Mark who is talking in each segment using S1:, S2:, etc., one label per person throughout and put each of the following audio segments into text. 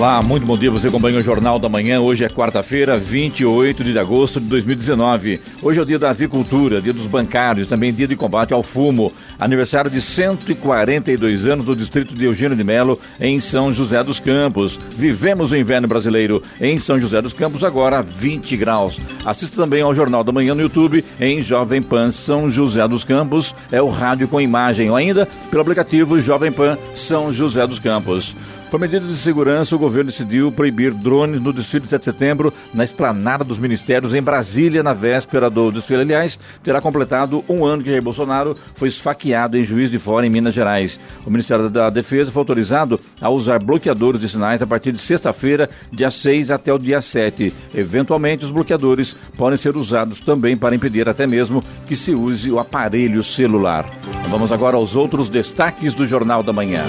S1: Olá, muito bom dia. Você acompanha o Jornal da Manhã. Hoje é quarta-feira, 28 de agosto de 2019. Hoje é o dia da avicultura, dia dos bancários, também dia de combate ao fumo. Aniversário de 142 anos do distrito de Eugênio de Melo, em São José dos Campos. Vivemos o inverno brasileiro em São José dos Campos, agora 20 graus. Assista também ao Jornal da Manhã no YouTube, em Jovem Pan São José dos Campos. É o rádio com imagem, ou ainda pelo aplicativo Jovem Pan São José dos Campos. Por medidas de segurança, o governo decidiu proibir drones no desfile de 7 de setembro na esplanada dos ministérios em Brasília, na véspera do desfile. Aliás, terá completado um ano que Jair Bolsonaro foi esfaqueado em Juiz de Fora, em Minas Gerais. O Ministério da Defesa foi autorizado a usar bloqueadores de sinais a partir de sexta-feira, dia 6 até o dia 7. Eventualmente, os bloqueadores podem ser usados também para impedir até mesmo que se use o aparelho celular. Vamos agora aos outros destaques do Jornal da Manhã.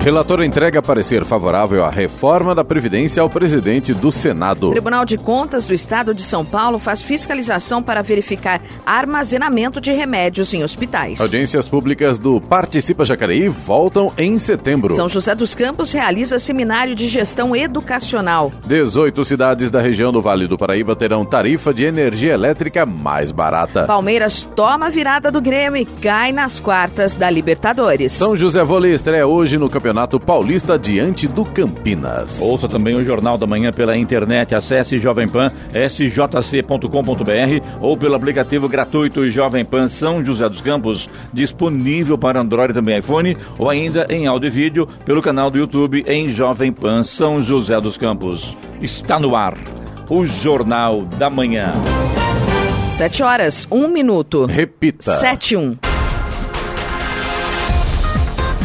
S2: Relator entrega parecer favorável à reforma da Previdência ao presidente do Senado.
S3: O Tribunal de Contas do Estado de São Paulo faz fiscalização para verificar armazenamento de remédios em hospitais.
S2: Audiências públicas do Participa Jacareí voltam em setembro.
S3: São José dos Campos realiza seminário de gestão educacional.
S2: 18 cidades da região do Vale do Paraíba terão tarifa de energia elétrica mais barata.
S3: Palmeiras toma virada do Grêmio e cai nas quartas da Libertadores.
S2: São José Vôlei estreia hoje no Campeonato Paulista diante do Campinas.
S1: Ouça também o Jornal da Manhã pela internet. Acesse Jovem Pan, sjc.com.br ou pelo aplicativo gratuito Jovem Pan São José dos Campos, disponível para Android e também iPhone, ou ainda em áudio e vídeo pelo canal do YouTube em Jovem Pan São José dos Campos. Está no ar o Jornal da Manhã.
S3: Sete horas, um minuto.
S2: Repita.
S3: Sete, um.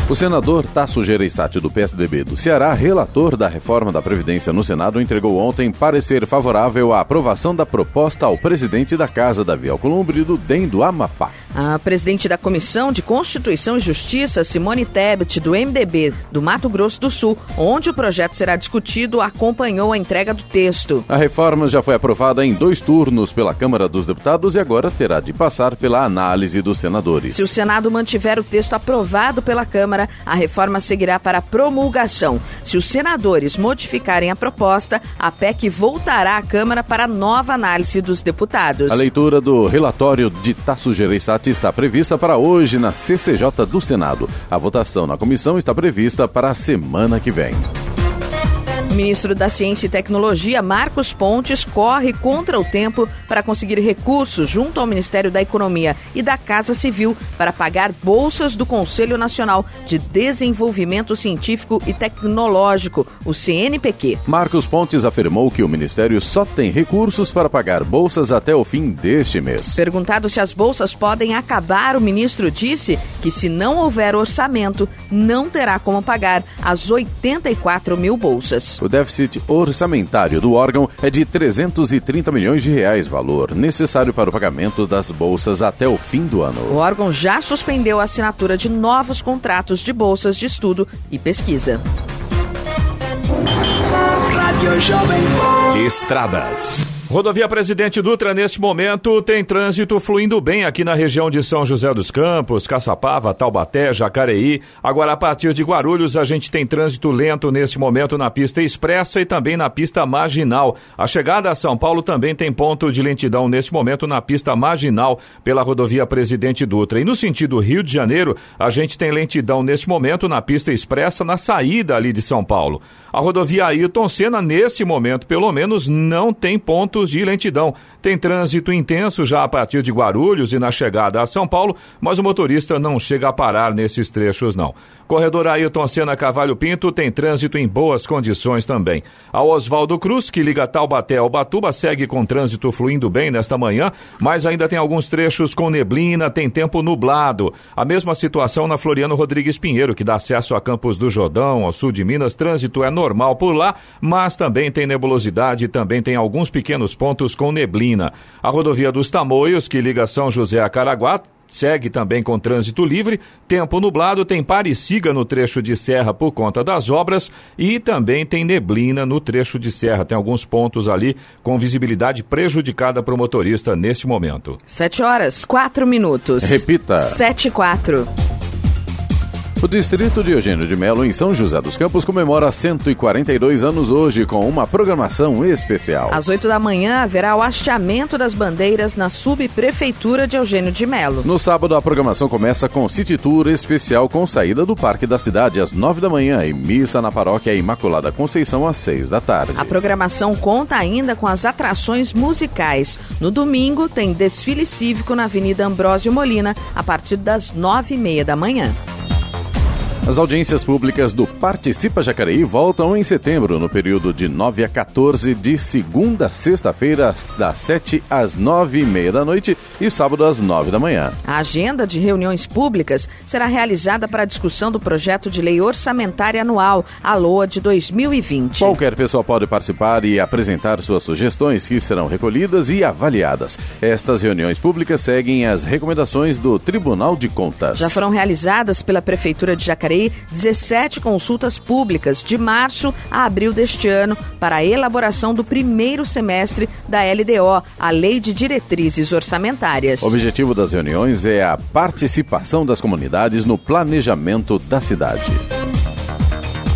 S2: O senador Tasso Gereissati, do PSDB do Ceará, relator da reforma da Previdência no Senado, entregou ontem parecer favorável à aprovação da proposta ao presidente da Casa, Davi Alcolumbre, do DEM do Amapá.
S3: A presidente da Comissão de Constituição e Justiça, Simone Tebet, do MDB do Mato Grosso do Sul, onde o projeto será discutido, acompanhou a entrega do texto.
S2: A reforma já foi aprovada em dois turnos pela Câmara dos Deputados e agora terá de passar pela análise dos senadores.
S3: Se o Senado mantiver o texto aprovado pela Câmara, a reforma seguirá para promulgação. Se os senadores modificarem a proposta, a PEC voltará à Câmara para nova análise dos deputados.
S2: A leitura do relatório de Tasso Gereissati está prevista para hoje na CCJ do Senado. A votação na comissão está prevista para a semana que vem.
S3: O ministro da Ciência e Tecnologia, Marcos Pontes, corre contra o tempo para conseguir recursos junto ao Ministério da Economia e da Casa Civil para pagar bolsas do Conselho Nacional de Desenvolvimento Científico e Tecnológico, o CNPq.
S2: Marcos Pontes afirmou que o Ministério só tem recursos para pagar bolsas até o fim deste mês.
S3: Perguntado se as bolsas podem acabar, o ministro disse que se não houver orçamento, não terá como pagar as 84 mil bolsas.
S2: O déficit orçamentário do órgão é de 330 milhões de reais, valor necessário para o pagamento das bolsas até o fim do ano.
S3: O órgão já suspendeu a assinatura de novos contratos de bolsas de estudo e pesquisa.
S4: Estradas. Rodovia Presidente Dutra, neste momento, tem trânsito fluindo bem aqui na região de São José dos Campos, Caçapava, Taubaté, Jacareí. Agora, a partir de Guarulhos, a gente tem trânsito lento neste momento na pista expressa e também na pista marginal. A chegada a São Paulo também tem ponto de lentidão neste momento na pista marginal pela rodovia Presidente Dutra. E no sentido Rio de Janeiro, a gente tem lentidão neste momento na pista expressa na saída ali de São Paulo. A rodovia Ayrton Senna, nesse momento, pelo menos, não tem ponto pontos de lentidão. Tem trânsito intenso já a partir de Guarulhos e na chegada a São Paulo, mas o motorista não chega a parar nesses trechos, não. Corredor Ailton Senna Cavalho Pinto tem trânsito em boas condições também. A Oswaldo Cruz, que liga Taubaté ao Batuba, segue com trânsito fluindo bem nesta manhã, mas ainda tem alguns trechos com neblina, tem tempo nublado. A mesma situação na Floriano Rodrigues Pinheiro, que dá acesso a Campos do Jordão, ao sul de Minas. Trânsito é normal por lá, mas também tem nebulosidade também tem alguns pequenos pontos com neblina. A rodovia dos Tamoios, que liga São José a Caraguá, segue também com trânsito livre, tempo nublado, tem siga no trecho de serra por conta das obras e também tem neblina no trecho de serra. Tem alguns pontos ali com visibilidade prejudicada para o motorista neste momento.
S3: Sete horas, quatro minutos.
S2: Repita.
S3: Sete e quatro.
S2: O distrito de Eugênio de Melo, em São José dos Campos, comemora 142 anos hoje com uma programação especial.
S3: Às 8 da manhã haverá o hasteamento das bandeiras na subprefeitura de Eugênio de Melo.
S2: No sábado, a programação começa com City Tour especial com saída do Parque da Cidade às 9 da manhã e missa na paróquia Imaculada Conceição às 6 da tarde.
S3: A programação conta ainda com as atrações musicais. No domingo, tem desfile cívico na Avenida Ambrósio Molina a partir das 9 e meia da manhã.
S2: As audiências públicas do Participa Jacareí voltam em setembro, no período de 9 a 14, de segunda a sexta-feira, das 7 às 9 e meia da noite e sábado às 9 da manhã.
S3: A agenda de reuniões públicas será realizada para a discussão do projeto de lei orçamentária anual, a LOA de 2020.
S2: Qualquer pessoa pode participar e apresentar suas sugestões, que serão recolhidas e avaliadas. Estas reuniões públicas seguem as recomendações do Tribunal de Contas.
S3: Já foram realizadas pela Prefeitura de Jacareí 17 consultas públicas de março a abril deste ano para a elaboração do primeiro semestre da LDO, a Lei de Diretrizes Orçamentárias.
S2: O objetivo das reuniões é a participação das comunidades no planejamento da cidade.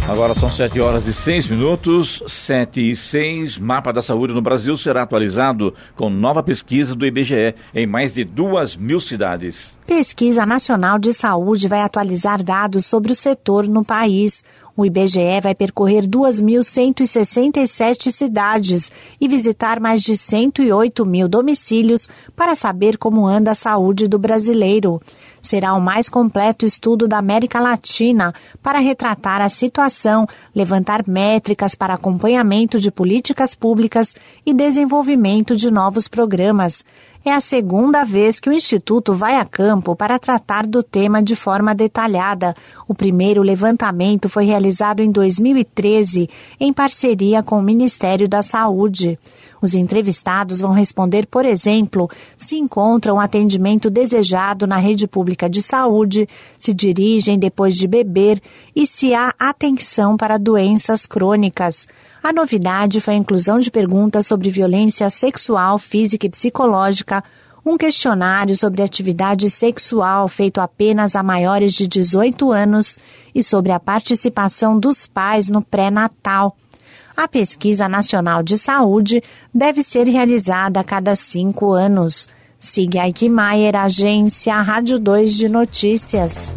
S1: Agora são 7 horas e 6 minutos, 7 e 6. Mapa da saúde no Brasil será atualizado com nova pesquisa do IBGE em mais de duas mil cidades.
S5: Pesquisa Nacional de Saúde vai atualizar dados sobre o setor no país. O IBGE vai percorrer 2.167 cidades e visitar mais de 108 mil domicílios para saber como anda a saúde do brasileiro. Será o mais completo estudo da América Latina para retratar a situação, levantar métricas para acompanhamento de políticas públicas e desenvolvimento de novos programas. É a segunda vez que o Instituto vai a campo para tratar do tema de forma detalhada. O primeiro levantamento foi realizado em 2013, em parceria com o Ministério da Saúde. Os entrevistados vão responder, por exemplo, se encontram atendimento desejado na rede pública de saúde, se dirigem depois de beber e se há atenção para doenças crônicas. A novidade foi a inclusão de perguntas sobre violência sexual, física e psicológica, um questionário sobre atividade sexual feito apenas a maiores de 18 anos e sobre a participação dos pais no pré-natal. A Pesquisa Nacional de Saúde deve ser realizada a cada cinco anos. Siga Aikmaier, Agência Rádio 2 de Notícias.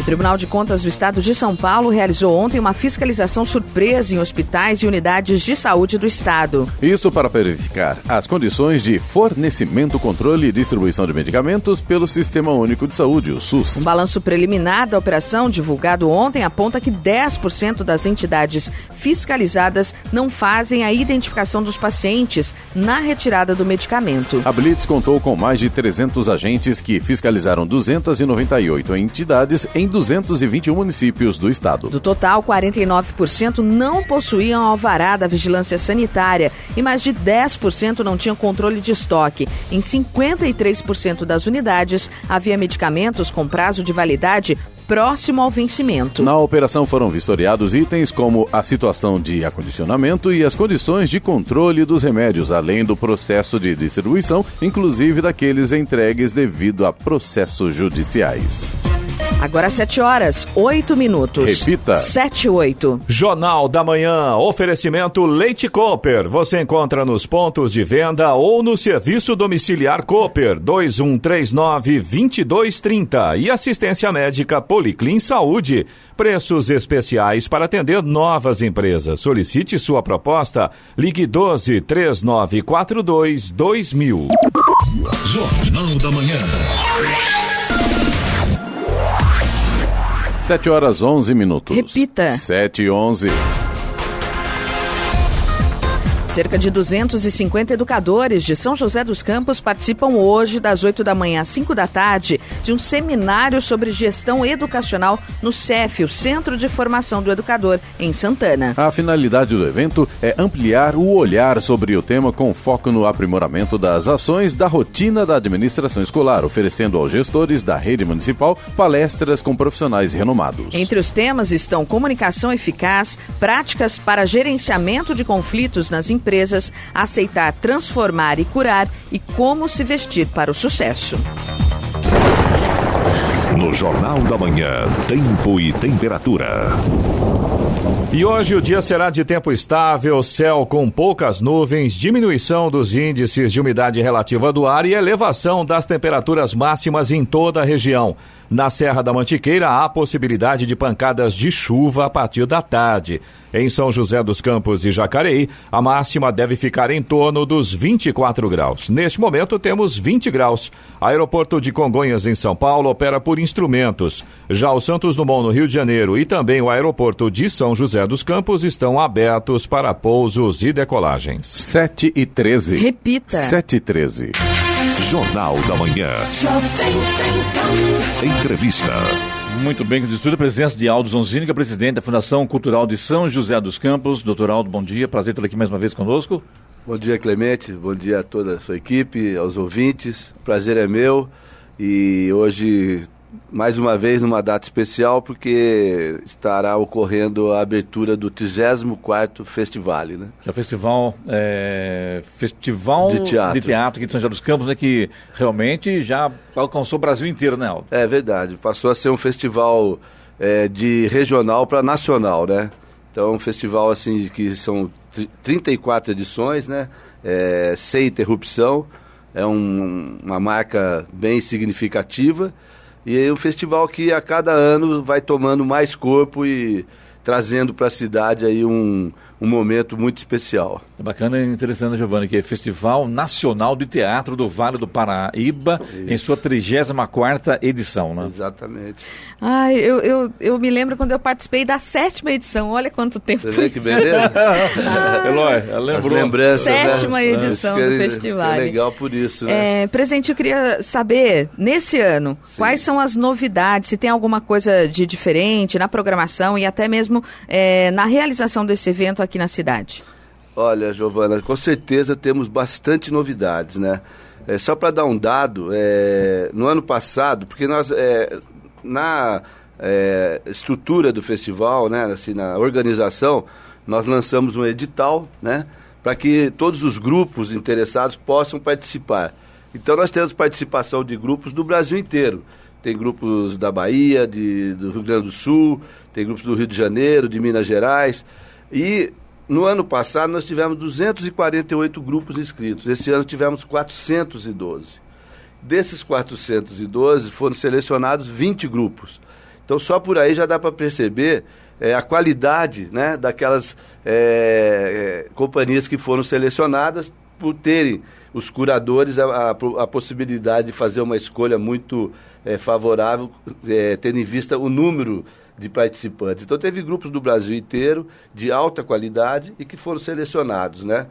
S3: O Tribunal de Contas do Estado de São Paulo realizou ontem uma fiscalização surpresa em hospitais e unidades de saúde do Estado.
S2: Isso para verificar as condições de fornecimento, controle e distribuição de medicamentos pelo Sistema Único de Saúde, o SUS.
S3: Um balanço preliminar da operação, divulgado ontem, aponta que 10% das entidades fiscalizadas não fazem a identificação dos pacientes na retirada do medicamento.
S2: A Blitz contou com mais de 300 agentes que fiscalizaram 298 entidades em 221 municípios do estado.
S3: Do total, 49% não possuíam alvará da vigilância sanitária e mais de 10% não tinham controle de estoque. Em 53% das unidades, havia medicamentos com prazo de validade próximo ao vencimento.
S2: Na operação foram vistoriados itens como a situação de acondicionamento e as condições de controle dos remédios, além do processo de distribuição, inclusive daqueles entregues devido a processos judiciais.
S3: Agora 7 horas, 8 minutos.
S2: Repita.
S3: 7 e 8.
S4: Jornal da Manhã, oferecimento Leite Cooper. Você encontra nos pontos de venda ou no serviço domiciliar Cooper 2139-2230 e assistência médica Policlin Saúde. Preços especiais para atender novas empresas. Solicite sua proposta. Ligue 12 3942 2000.
S6: Jornal da Manhã.
S2: 7 horas 11 minutos.
S3: Repita.
S2: 7 e 11.
S3: Cerca de 250 educadores de São José dos Campos participam hoje, das 8 da manhã às 5 da tarde, de um seminário sobre gestão educacional no CEF, o Centro de Formação do Educador, em Santana.
S2: A finalidade do evento é ampliar o olhar sobre o tema com foco no aprimoramento das ações da rotina da administração escolar, oferecendo aos gestores da rede municipal palestras com profissionais renomados.
S3: Entre os temas estão comunicação eficaz, práticas para gerenciamento de conflitos nas empresas, aceitar, transformar e curar e como se vestir para o sucesso.
S6: No Jornal da Manhã, tempo e temperatura.
S4: E hoje o dia será de tempo estável, céu com poucas nuvens, diminuição dos índices de umidade relativa do ar e elevação das temperaturas máximas em toda a região. Na Serra da Mantiqueira há possibilidade de pancadas de chuva a partir da tarde. Em São José dos Campos e Jacareí, a máxima deve ficar em torno dos 24 graus. Neste momento temos 20 graus. Aeroporto de Congonhas em São Paulo opera por instrumentos. Já o Santos Dumont no Rio de Janeiro e também o aeroporto de São José dos Campos estão abertos para pousos e decolagens.
S2: 7 e 13.
S3: Repita.
S2: 7 e 13.
S6: Jornal da Manhã. Entrevista.
S1: Muito bem, com estudo a presença de Aldo Zonzini, presidente da Fundação Cultural de São José dos Campos. Doutor Aldo, bom dia. Prazer tê-lo aqui mais uma vez conosco.
S7: Bom dia, Clemente. Bom dia a toda a sua equipe, aos ouvintes. Prazer é meu. E hoje mais uma vez numa data especial porque estará ocorrendo a abertura do 34º Festival, né?
S1: Que é o festival, é, festival
S7: De teatro.
S1: de teatro aqui de São José dos Campos, né, que realmente já alcançou o Brasil inteiro, né, Aldo?
S7: É verdade, passou a ser um festival é, de regional para nacional, né? Então, um festival assim que são tri- 34 edições, né? É, sem interrupção, é um- uma marca bem significativa e é um festival que a cada ano vai tomando mais corpo e trazendo para a cidade aí um, um momento muito especial.
S1: É bacana e interessante, Giovanni, que é Festival Nacional de Teatro do Vale do Paraíba, em sua 34ª edição, né?
S7: Exatamente.
S3: Ai, eu, eu, eu me lembro quando eu participei da sétima edição. Olha quanto tempo.
S7: Você vê que beleza?
S1: Eloy,
S7: As
S1: lembrou?
S7: lembranças, né?
S3: Sétima edição
S7: Isso que
S3: do
S7: é-
S3: festival.
S7: que É legal por isso, né?
S3: É, presidente, eu queria saber, nesse ano, quais são as novidades, se tem alguma coisa de diferente na programação e até mesmo é, na realização desse evento aqui na cidade.
S7: Olha, Giovana, com certeza temos bastante novidades, né? É, só para dar um dado, é, no ano passado, porque nós, é, na é, estrutura do festival, né, assim, na organização, nós lançamos um edital, né, para que todos os grupos interessados possam participar. Então nós temos participação de grupos do Brasil inteiro. Tem grupos da Bahia, de, do Rio Grande do Sul, tem grupos do Rio de Janeiro, de Minas Gerais. E no ano passado nós tivemos 248 grupos inscritos. Esse ano tivemos 412. Desses 412 foram selecionados 20 grupos. Então só por aí já dá para perceber é, a qualidade né, daquelas é, é, companhias que foram selecionadas por terem os curadores a, a, a possibilidade de fazer uma escolha muito é, favorável, é, tendo em vista o número de participantes. Então teve grupos do Brasil inteiro de alta qualidade e que foram selecionados, né?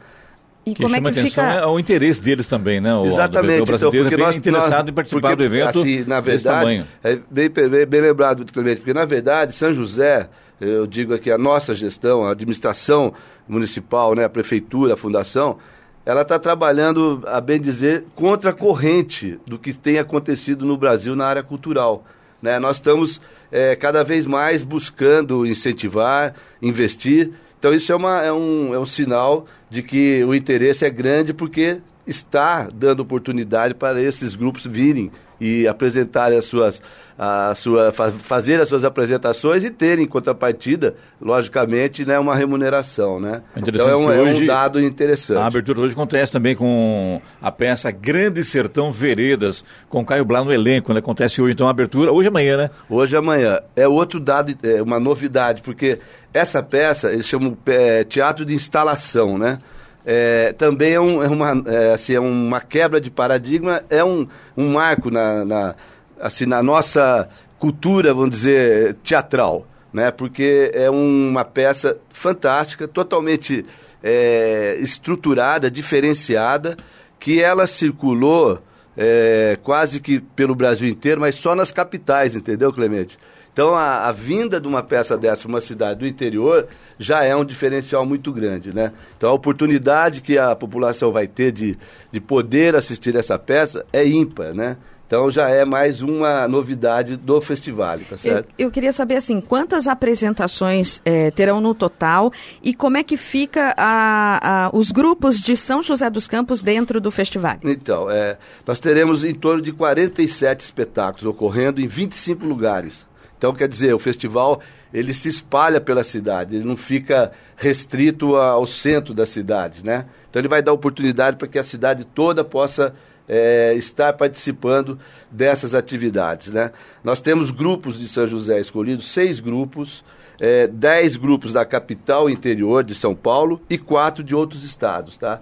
S3: E
S1: que
S3: como é
S1: chama
S3: que
S1: atenção
S3: fica...
S1: é o interesse deles também, né? O,
S7: Exatamente,
S1: o brasileiro
S7: então, porque
S1: é bem
S7: nós,
S1: interessado
S7: nós-
S1: em participar
S7: porque,
S1: do evento
S7: Assim, na verdade,
S1: tamanho.
S7: é bem, bem, bem lembrado, Clemente, porque na verdade, São José, eu digo aqui, a nossa gestão, a administração municipal, né, a prefeitura, a fundação, ela está trabalhando, a bem dizer, contra a corrente do que tem acontecido no Brasil na área cultural. Né? Nós estamos é, cada vez mais buscando incentivar, investir. Então isso é, uma, é, um, é um sinal de que o interesse é grande porque está dando oportunidade para esses grupos virem e apresentarem as suas a sua, fazer as suas apresentações e ter em contrapartida, logicamente, né, uma remuneração. Né? Então é um, é um, dado interessante.
S1: A abertura hoje acontece também com a peça Grande Sertão Veredas, com Caio Blá no elenco. Né? Acontece hoje, então, a abertura, hoje e amanhã, né?
S7: Hoje e amanhã. É outro dado, é uma novidade, porque essa peça, eles chamam é, teatro de instalação, né? É, também é, um, é uma, é, assim, é uma quebra de paradigma, é um, um marco na, na assim, na nossa cultura, vamos dizer, teatral, né? Porque é uma peça fantástica, totalmente é, estruturada, diferenciada, que ela circulou é, quase que pelo Brasil inteiro, mas só nas capitais, entendeu, Clemente? Então, a, a, vinda de uma peça dessa uma cidade do interior já é um diferencial muito grande, né? Então, a oportunidade que a população vai ter de, de poder assistir essa peça é ímpar, né? Então já é mais uma novidade do festival, tá certo?
S3: Eu, eu queria saber assim, quantas apresentações é, terão no total e como é que fica a, a, os grupos de São José dos Campos dentro do festival?
S7: Então, é, nós teremos em torno de 47 espetáculos ocorrendo em 25 lugares. Então, quer dizer, o festival ele se espalha pela cidade, ele não fica restrito ao centro da cidade, né? Então ele vai dar oportunidade para que a cidade toda possa é, estar participando dessas atividades. Né? Nós temos grupos de São José escolhidos, seis grupos, é, dez grupos da capital interior de São Paulo e quatro de outros estados. Tá?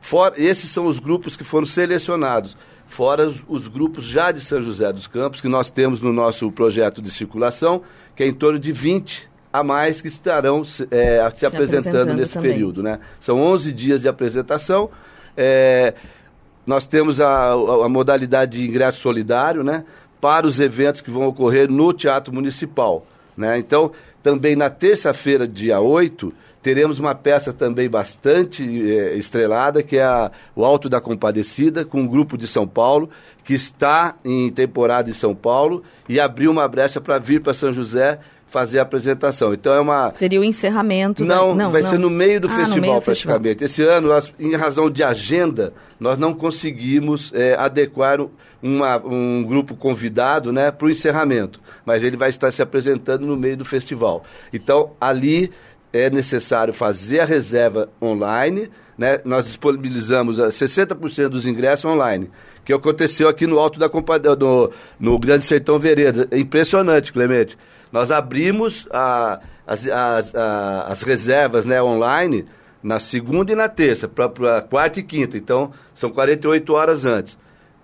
S7: For, esses são os grupos que foram selecionados, fora os, os, grupos já de São José dos Campos, que nós temos no nosso projeto de circulação, que é em torno de 20 a mais que estarão é, se, se, apresentando, apresentando nesse também. período. Né? São 11 dias de apresentação. É, nós temos a, a, a modalidade de ingresso solidário, né? Para os eventos que vão ocorrer no Teatro Municipal. Né? Então, também na terça-feira, dia 8, teremos uma peça também bastante eh, estrelada, que é a, o Alto da Compadecida, com um grupo de São Paulo, que está em temporada em São Paulo e abriu uma brecha para vir para São José fazer a apresentação. Então é uma.
S3: Seria o encerramento?
S7: Não, da... não vai não. ser no meio do ah, festival, meio praticamente. Festival. Esse ano, nós, em razão de agenda, nós não conseguimos é, adequar uma, um grupo convidado né, para o encerramento. Mas ele vai estar se apresentando no meio do festival. Então, ali é necessário fazer a reserva online. Né? Nós disponibilizamos 60% dos ingressos online que aconteceu aqui no Alto da Compadecida, no, no Grande Sertão Vereda. É impressionante, Clemente. Nós abrimos a, as, as, a, as reservas né, online na segunda e na terça, para quarta e quinta. Então, são 48 horas antes.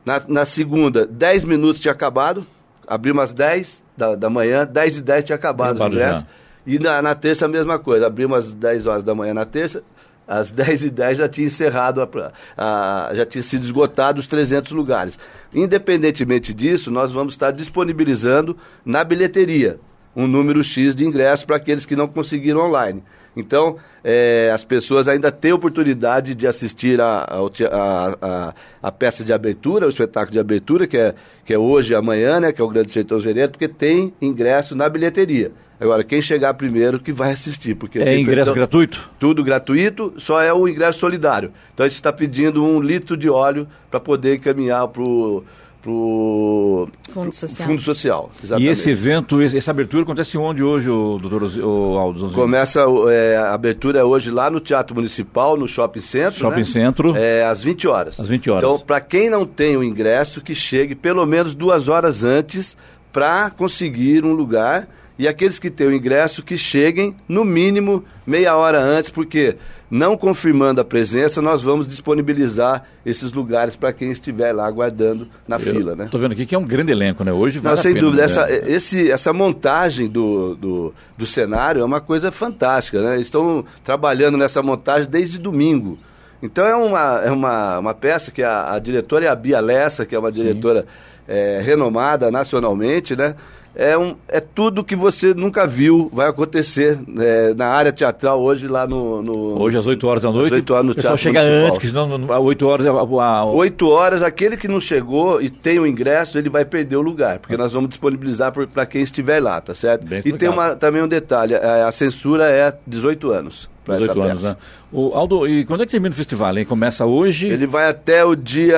S7: Na, na segunda, 10 minutos tinha acabado. Abrimos às 10 da, da manhã, 10 e 10 tinha acabado os ingressos. E na, na terça a mesma coisa. Abrimos às 10 horas da manhã na terça, às 10 e 10 já tinha encerrado, a, a, já tinha sido esgotado os 300 lugares. Independentemente disso, nós vamos estar disponibilizando na bilheteria um número X de ingressos para aqueles que não conseguiram online. Então, é, as pessoas ainda têm oportunidade de assistir a, a, a, a, peça de abertura, o espetáculo de abertura, que é, que é hoje e amanhã, né, que é o Grande Sertão Veredo, porque tem ingresso na bilheteria. Agora, quem chegar primeiro que vai assistir. Porque
S1: é ingresso pessoa, gratuito?
S7: Tudo gratuito, só é o ingresso solidário. Então a gente está pedindo um litro de óleo para poder encaminhar para o pro
S3: Fundo Social.
S7: Fundo Social
S1: e esse evento, essa abertura acontece onde hoje, o doutor o Aldo?
S7: Começa, é, a abertura é hoje lá no Teatro Municipal, no Shopping Centro.
S1: Shopping
S7: né?
S1: Centro.
S7: É, às 20 horas.
S1: Às 20 horas.
S7: Então, para quem não tem o ingresso, que chegue pelo menos duas horas antes para conseguir um lugar e aqueles que têm o ingresso que cheguem no mínimo meia hora antes, porque não confirmando a presença, nós vamos disponibilizar esses lugares para quem estiver lá aguardando na Eu fila. Estou
S1: né? vendo aqui que é um grande elenco, né? Hoje
S7: vale Não, sem dúvida. Né? Essa, esse, essa montagem do, do, do, cenário é uma coisa fantástica. Né? Estão trabalhando nessa montagem desde domingo. Então é uma, é uma, uma peça que a, a diretora é a Bia Lessa, que é uma diretora é, renomada nacionalmente, né? É, um, é tudo que você nunca viu vai acontecer é, na área teatral hoje lá no, no,
S1: Hoje às 8 horas da noite? Às
S7: 8 horas no
S1: Teatro chega municipal. antes, senão às 8 horas... A, a...
S7: 8 horas, aquele que não chegou e tem o ingresso, ele vai perder o lugar, porque nós vamos disponibilizar para quem estiver lá, tá certo? e tem uma, também um detalhe, a, a censura é 18 anos. Para essa
S1: anos,
S7: peça.
S1: né? O Aldo, e quando é que termina o festival, hein? Começa hoje?
S7: Ele vai até o dia...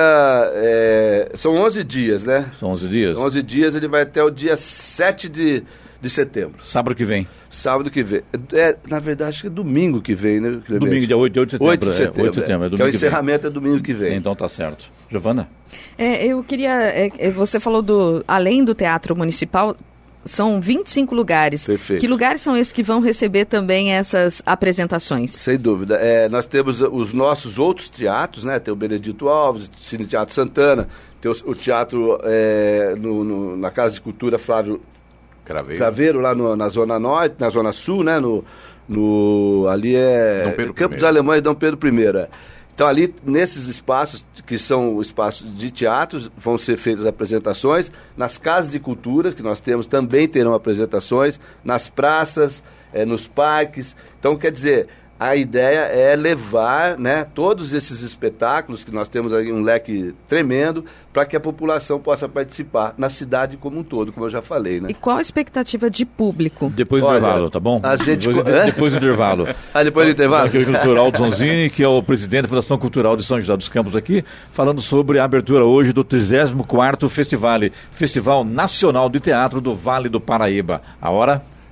S7: é, são 11 dias, né?
S1: São 11 dias?
S7: 11 dias, ele vai até o dia 7 de, de setembro.
S1: Sábado que vem.
S7: Sábado que vem. É, na verdade, acho que é domingo que vem, né, Clemente?
S1: Domingo, dia 8, 8 de setembro.
S7: 8 de
S1: é,
S7: setembro,
S1: 8 de setembro, é,
S7: é.
S1: domingo
S7: Que é o encerramento é domingo que vem.
S1: Então tá certo. Giovana?
S3: É, eu queria. é, é, você falou do. Além do Teatro Municipal, são 25 lugares.
S7: Perfeito.
S3: Que lugares são esses que vão receber também essas apresentações?
S7: Sem dúvida. É, nós temos os nossos outros teatros, né? Tem o Benedito Alves, o Cine Teatro Santana, tem o, o teatro é, no- no- na Casa de Cultura Flávio
S2: Craveiro.
S7: Craveiro, lá no- na Zona Norte, na Zona Sul, né? No, no, ali é
S2: Dom Pedro
S7: Campo
S2: I.
S7: dos Alemães, Dom Pedro I. é. Então, ali, nesses espaços, que são espaços de teatros, vão ser feitas apresentações. Nas casas de cultura, que nós temos, também terão apresentações. Nas praças, eh, nos parques. Então, quer dizer, a ideia é levar né, todos esses espetáculos, que nós temos aí um leque tremendo, para que a população possa participar na cidade como um todo, como eu já falei. Né?
S3: E qual a expectativa de público?
S1: Depois do
S7: Olha,
S1: intervalo, tá bom?
S7: a gente
S1: Depois,
S7: é?
S1: depois do intervalo.
S7: Ah, depois do intervalo?
S1: Aqui o cultural Zonzini, que é o presidente da Fundação Cultural de São José dos Campos aqui, falando sobre a abertura hoje do 34º Festival, Festival Nacional de Teatro do Vale do Paraíba. A hora?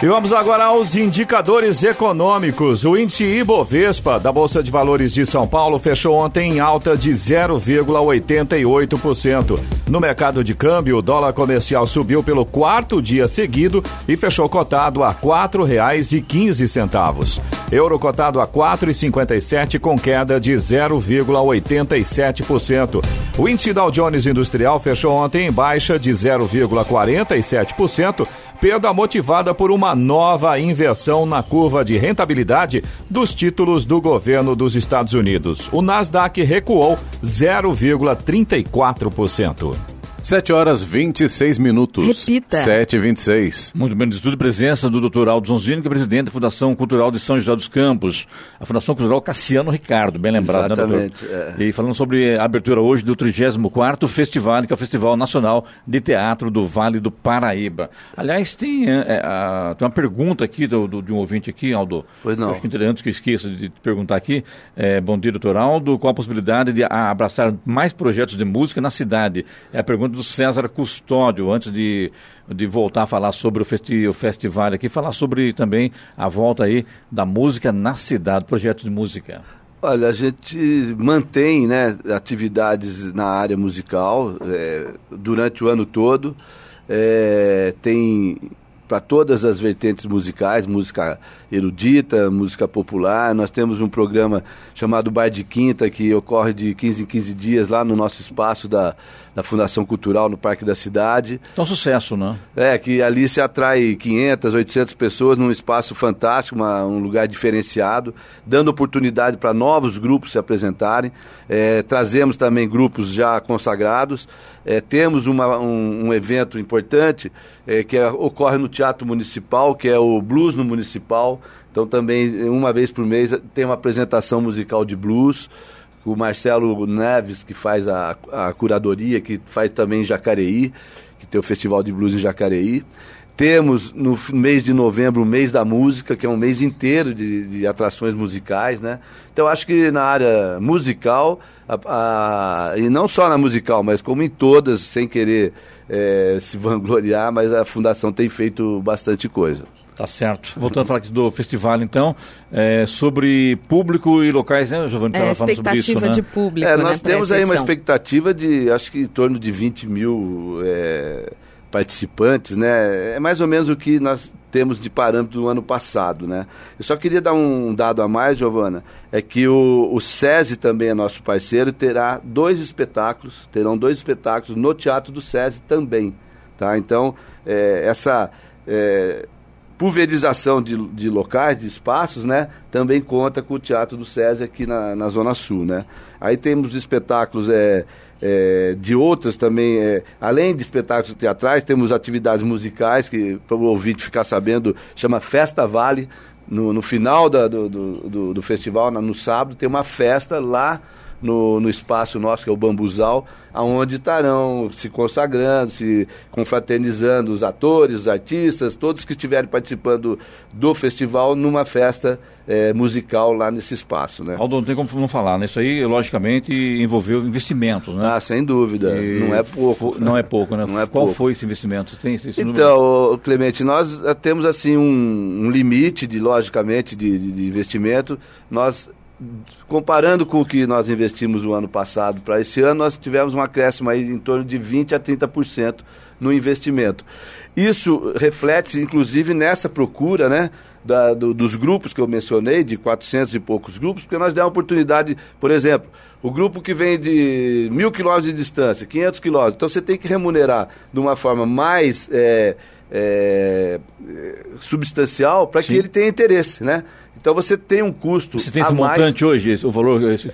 S4: E vamos agora aos indicadores econômicos. O índice Ibovespa da Bolsa de Valores de São Paulo fechou ontem em alta de 0,88%. No mercado de câmbio, o dólar comercial subiu pelo quarto dia seguido e fechou cotado a R$ 4,15. Euro cotado a R$ 4,57 com queda de 0,87%. O índice Dow Jones Industrial fechou ontem em baixa de 0,47%. Perda motivada por uma nova inversão na curva de rentabilidade dos títulos do governo dos Estados Unidos. O Nasdaq recuou 0,34%.
S2: 7 horas 26 minutos.
S3: Repita.
S2: 7h26.
S1: Muito bem, de estudo e presença do Dr. Aldo Zonzini, que é presidente da Fundação Cultural de São José dos Campos. A Fundação Cultural Cassiano Ricardo, bem lembrado,
S7: Exatamente,
S1: né, doutor?
S7: é.
S1: E falando sobre a abertura hoje do 34º Festival, que é o Festival Nacional de Teatro do Vale do Paraíba. Aliás, tem, é, é, a- tem uma pergunta aqui do, do- de um ouvinte aqui, Aldo.
S7: Pois não.
S1: Acho que antes que eu esqueça de te perguntar aqui, é, bom dia, doutor Aldo, qual a possibilidade de abraçar mais projetos de música na cidade? É a pergunta do César Custódio, antes de, de voltar a falar sobre o, festi o festival aqui, falar sobre também a volta aí da música na cidade, projetos de música.
S7: Olha, a gente mantém né, atividades na área musical é, durante o ano todo. É, tem para todas as vertentes musicais, música erudita, música popular. Nós temos um programa chamado Bar de Quinta, que ocorre de 15 em 15 dias lá no nosso espaço da, da Fundação Cultural, no Parque da Cidade.
S1: Então, sucesso, né?
S7: É, que ali se atrai 500, 800 pessoas num espaço fantástico, uma- um lugar diferenciado, dando oportunidade para novos grupos se apresentarem. É, trazemos também grupos já consagrados. É, temos uma- um, um evento importante é, que é- ocorre no Teatro Municipal, que é o Blues no Municipal. Então também, uma vez por mês, tem uma apresentação musical de blues o Marcelo Neves, que faz a, a curadoria, que faz também Jacareí, que tem o Festival de Blues em Jacareí. Temos no mês de novembro o mês da música, que é um mês inteiro de, de atrações musicais, né? Então acho que na área musical, a- a- e não só na musical, mas como em todas, sem querer eh, se vangloriar, mas a Fundação tem feito bastante coisa.
S1: Tá certo. Voltando a falar aqui do festival, então, é, sobre público e locais, né, Giovanni?
S3: É,
S1: Tava falando sobre
S3: expectativa
S1: isso, né?
S3: de público.
S7: É,
S3: né,
S7: nós
S3: pra
S7: temos aí uma expectativa de, acho que em torno de 20 mil é, participantes, né? É mais ou menos o que nós temos de parâmetro do ano passado, né? Eu só queria dar um dado a mais, Giovana, é que o, o SESI também é nosso parceiro, terá dois espetáculos, terão dois espetáculos no Teatro do SESI também, tá? Então, é, essa... é, pulverização de, de locais, de espaços, né? Também conta com o Teatro do SESI aqui na, na Zona Sul, né? Aí temos espetáculos é, é, de outras também, é, além de espetáculos teatrais, temos atividades musicais, que para o ouvinte ficar sabendo, chama Festa Vale. No, no final da, do, do, do, festival, no sábado, tem uma festa lá no, no espaço nosso, que é o Bambuzal, aonde estarão se consagrando, se confraternizando os atores, os artistas, todos que estiverem participando do festival numa festa é, musical lá nesse espaço, né?
S1: Aldo, não tem como não falar, né? Isso aí, logicamente, envolveu investimentos, né?
S7: Ah, sem dúvida. E... Não é pouco.
S1: Não é pouco, né?
S7: Não é
S1: Qual
S7: pouco.
S1: foi esse investimento? Tem esse
S7: então, número? Clemente, nós eh, temos, assim, um, um limite, de, logicamente, de, de investimento. Nós comparando com o que nós investimos o ano passado para esse ano, nós tivemos um acréscimo aí em torno de 20% a 30% no investimento. Isso reflete-se, inclusive, nessa procura, né? Da, do, dos grupos que eu mencionei, de 400 e poucos grupos, porque nós demos oportunidade, por exemplo, o grupo que vem de mil quilômetros de distância, 500 quilômetros, então você tem que remunerar de uma forma mais é, é, substancial para que ele tenha interesse, né? Então você tem um custo.
S1: Você tem esse montante
S7: mais...
S1: hoje, esse, o valor? Esse,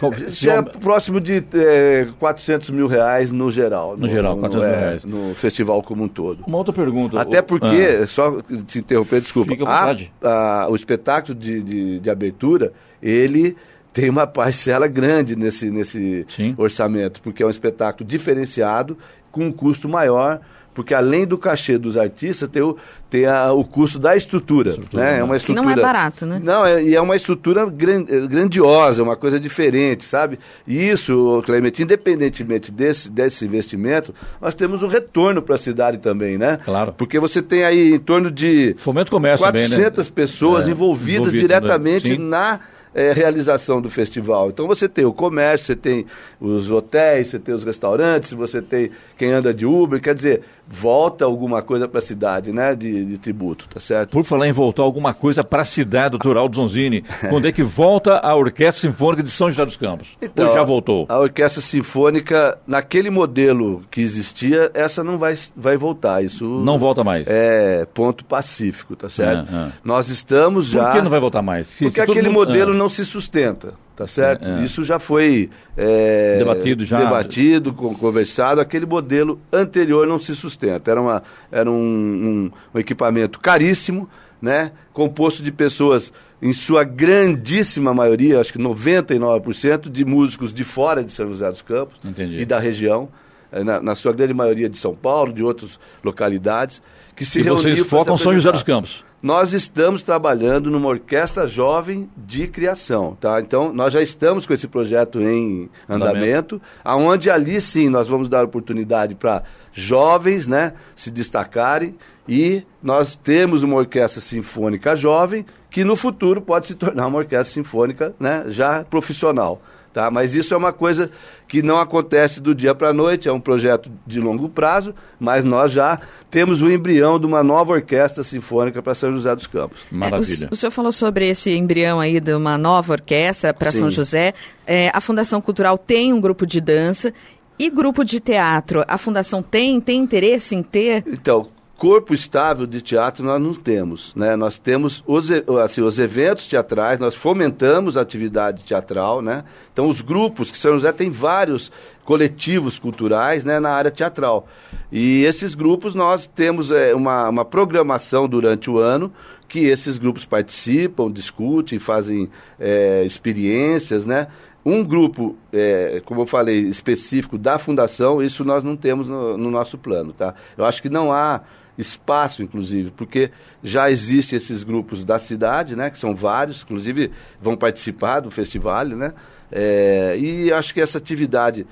S7: é próximo de é, 400 mil reais no geral.
S1: No, no geral, 400 no, mil
S7: é,
S1: reais.
S7: No festival como um todo.
S1: Uma outra pergunta.
S7: Até porque, ah. só te interromper, desculpa.
S1: Fica à vontade.
S7: A, a, o espetáculo de, de, de abertura, ele tem uma parcela grande nesse, nesse orçamento, porque é um espetáculo diferenciado, com um custo maior porque além do cachê dos artistas, tem o, tem a, o custo da estrutura. estrutura né? É uma estrutura.
S3: Que não é barato, né?
S7: Não, é, e é uma estrutura gran, grandiosa, uma coisa diferente, sabe? E isso, Clemente, independentemente desse, desse investimento, nós temos um retorno para a cidade também, né?
S1: Claro.
S7: Porque você tem aí em torno de
S1: Fomento comércio
S7: 400
S1: bem, né?
S7: pessoas é, envolvidas envolvido, diretamente né? na é, realização do festival. Então você tem o comércio, você tem os hotéis, você tem os restaurantes, você tem quem anda de Uber, quer dizer, volta alguma coisa para a cidade, né, de, de, tributo, tá certo?
S1: Por falar em voltar alguma coisa para a cidade, doutor Aldo Zonzini, quando é que volta a Orquestra Sinfônica de São José dos Campos?
S7: Então,
S1: Ou já voltou?
S7: A Orquestra Sinfônica, naquele modelo que existia, essa não vai, vai voltar, isso...
S1: Não volta mais?
S7: É, ponto pacífico, tá certo? É, é. Nós estamos já...
S1: Por que não vai voltar mais?
S7: Porque se aquele mundo... modelo é. não se sustenta tá certo? É, é. Isso já foi é,
S1: debatido, já
S7: debatido, conversado. Aquele modelo anterior não se sustenta. Era, uma, era um, um, um, equipamento caríssimo, né? Composto de pessoas, em sua grandíssima maioria, acho que 99%, de músicos de fora de São José dos Campos
S1: Entendi.
S7: e da região. É, na, na, sua grande maioria de São Paulo, de outras localidades, que se
S1: e vocês focam São José dos Campos
S7: nós estamos trabalhando numa orquestra jovem de criação, tá? Então, nós já estamos com esse projeto em andamento, aonde ali sim nós vamos dar oportunidade para jovens, né, se destacarem e nós temos uma orquestra sinfônica jovem que no futuro pode se tornar uma orquestra sinfônica, né, já profissional. Tá? Mas isso é uma coisa que não acontece do dia para a noite, é um projeto de longo prazo, mas nós já temos o embrião de uma nova orquestra sinfônica para São José dos Campos.
S1: Maravilha.
S3: É, o, o, senhor falou sobre esse embrião aí de uma nova orquestra para São José. É, a Fundação Cultural tem um grupo de dança e grupo de teatro. A Fundação tem? Tem interesse em ter?
S7: Então, corpo estável de teatro nós não temos, né? Nós temos os, assim, os eventos teatrais, nós fomentamos a atividade teatral, né? Então os grupos, que São José tem vários coletivos culturais, né, na área teatral. E esses grupos nós temos é, uma, uma programação durante o ano que esses grupos participam, discutem, fazem é, experiências, né? Um grupo, é, como eu falei, específico da fundação, isso nós não temos no, no nosso plano, tá? Eu acho que não há espaço, inclusive, porque já existem esses grupos da cidade, né, que são vários, inclusive vão participar do festival, né, é, e acho que essa atividade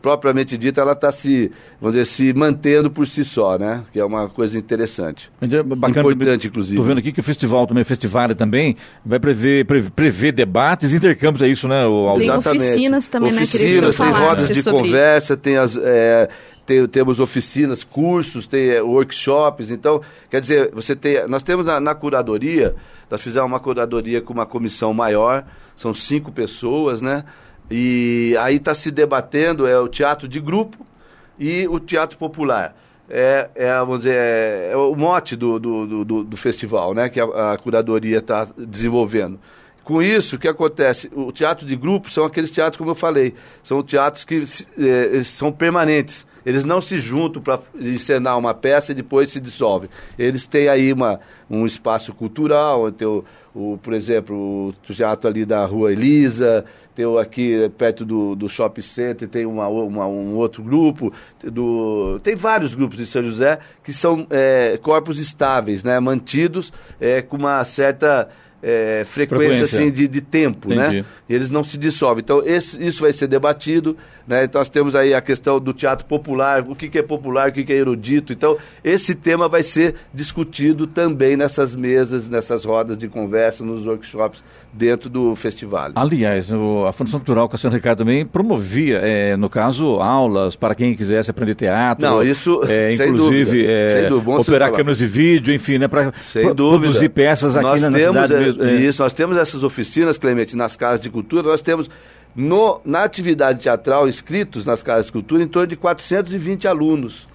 S7: propriamente dita, ela está se, vamos dizer, se mantendo por si só, né? Que é uma coisa interessante.
S1: É bacana, Importante, inclusive. Estou vendo aqui que o festival também, festival também, vai prever, prever, prever debates, intercâmbios, é isso, né? O,
S3: tem Exatamente. oficinas também,
S7: oficinas,
S3: né?
S7: Tem rodas de conversa, isso. tem as... É, tem, temos oficinas, cursos, tem é, workshops. Então, quer dizer, você tem. Nós temos na, na, curadoria, nós fizemos uma curadoria com uma comissão maior, são cinco pessoas, né? E aí está se debatendo é o teatro de grupo e o teatro popular. é, é, vamos dizer, é, é o mote do, do, do, do, festival, né? Que a, a curadoria está desenvolvendo. Com isso, o que acontece? O teatro de grupo são aqueles teatros, como eu falei, são teatros que é, são permanentes. Eles não se juntam para encenar uma peça e depois se dissolvem. Eles têm aí uma, um espaço cultural, tem o, o, por exemplo, o teatro ali da Rua Elisa, tem o aqui perto do, do Shopping Center, tem uma, uma, um outro grupo, do, tem vários grupos de São José que são é, corpos estáveis, né, mantidos é, com uma certa é, frequência, frequência, assim de, de tempo, né? Entendi. né? E eles não se dissolvem. Então esse, isso vai ser debatido, né? Então nós temos aí a questão do teatro popular, o que, que é popular, o que, que é erudito. Então esse tema vai ser discutido também nessas mesas, nessas rodas de conversa, nos workshops dentro do festival.
S1: Aliás, o, a Fundação Cultural Cassiano Ricardo também promovia, é, no caso, aulas para quem quisesse aprender teatro.
S7: Não, isso
S1: é,
S7: sem
S1: inclusive
S7: dúvida,
S1: é,
S7: sem dúvida,
S1: operar câmeras de vídeo, enfim, né, para produzir peças aqui
S7: nós
S1: na,
S7: temos,
S1: cidade
S7: é,
S1: mesmo.
S7: É. Isso, nós temos essas oficinas, Clemente, nas casas de cultura, nós temos no, na atividade teatral inscritos nas casas de cultura em torno de 420 alunos.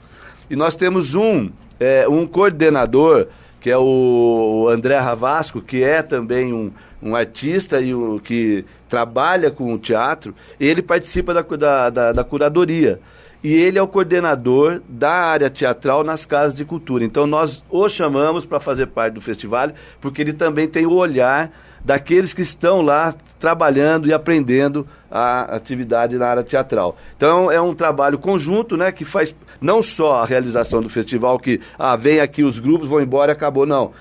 S7: E nós temos um, é, um coordenador, que é o André Ravasco, que é também um, um artista e um, que trabalha com o teatro, ele participa da, da, da, da curadoria e ele é o coordenador da área teatral nas casas de cultura. Então nós o chamamos para fazer parte do festival, porque ele também tem o olhar daqueles que estão lá trabalhando e aprendendo a atividade na área teatral. Então é um trabalho conjunto, né, que faz não só a realização do festival que ah, vem aqui os grupos vão embora e acabou não.